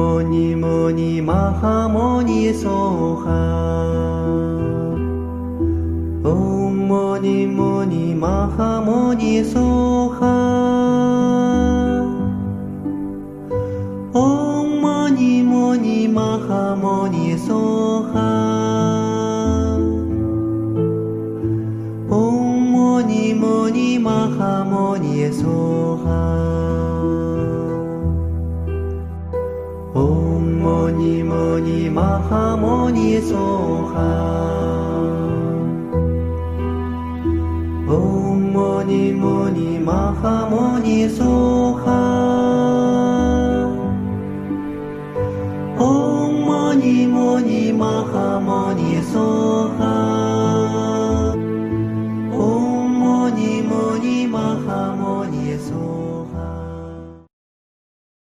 摩尼摩尼玛哈摩尼梭哈。唵摩尼摩尼玛哈摩尼梭哈。唵摩尼摩尼玛哈摩尼梭哈。唵摩尼摩尼玛哈摩尼梭哈。嗡嘛尼嘛尼玛哈嘛尼娑哈，嗡嘛尼嘛尼玛哈嘛尼娑哈，嗡嘛尼嘛尼玛哈嘛尼娑哈，唵嘛尼嘛尼玛哈嘛尼娑。